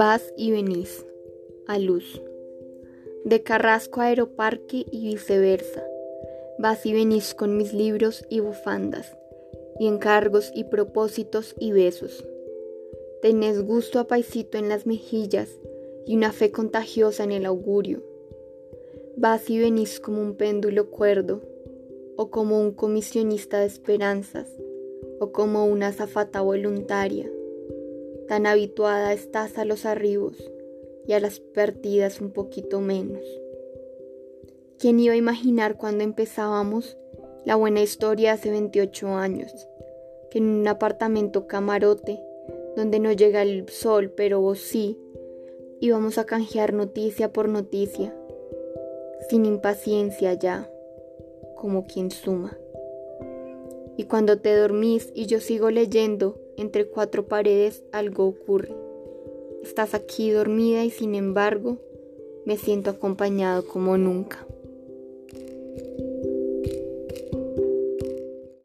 Vas y venís. A luz. De Carrasco a Aeroparque y viceversa. Vas y venís con mis libros y bufandas, y encargos y propósitos y besos. Tenés gusto a paisito en las mejillas y una fe contagiosa en el augurio. Vas y venís como un péndulo cuerdo, o como un comisionista de esperanzas, o como una azafata voluntaria Tan habituada estás a los arribos y a las partidas un poquito menos. ¿Quién iba a imaginar cuando empezábamos la buena historia hace 28 años? Que en un apartamento camarote, donde no llega el sol, pero vos sí, íbamos a canjear noticia por noticia, sin impaciencia ya, como quien suma. Y cuando te dormís y yo sigo leyendo, entre cuatro paredes algo ocurre. Estás aquí dormida y sin embargo me siento acompañado como nunca.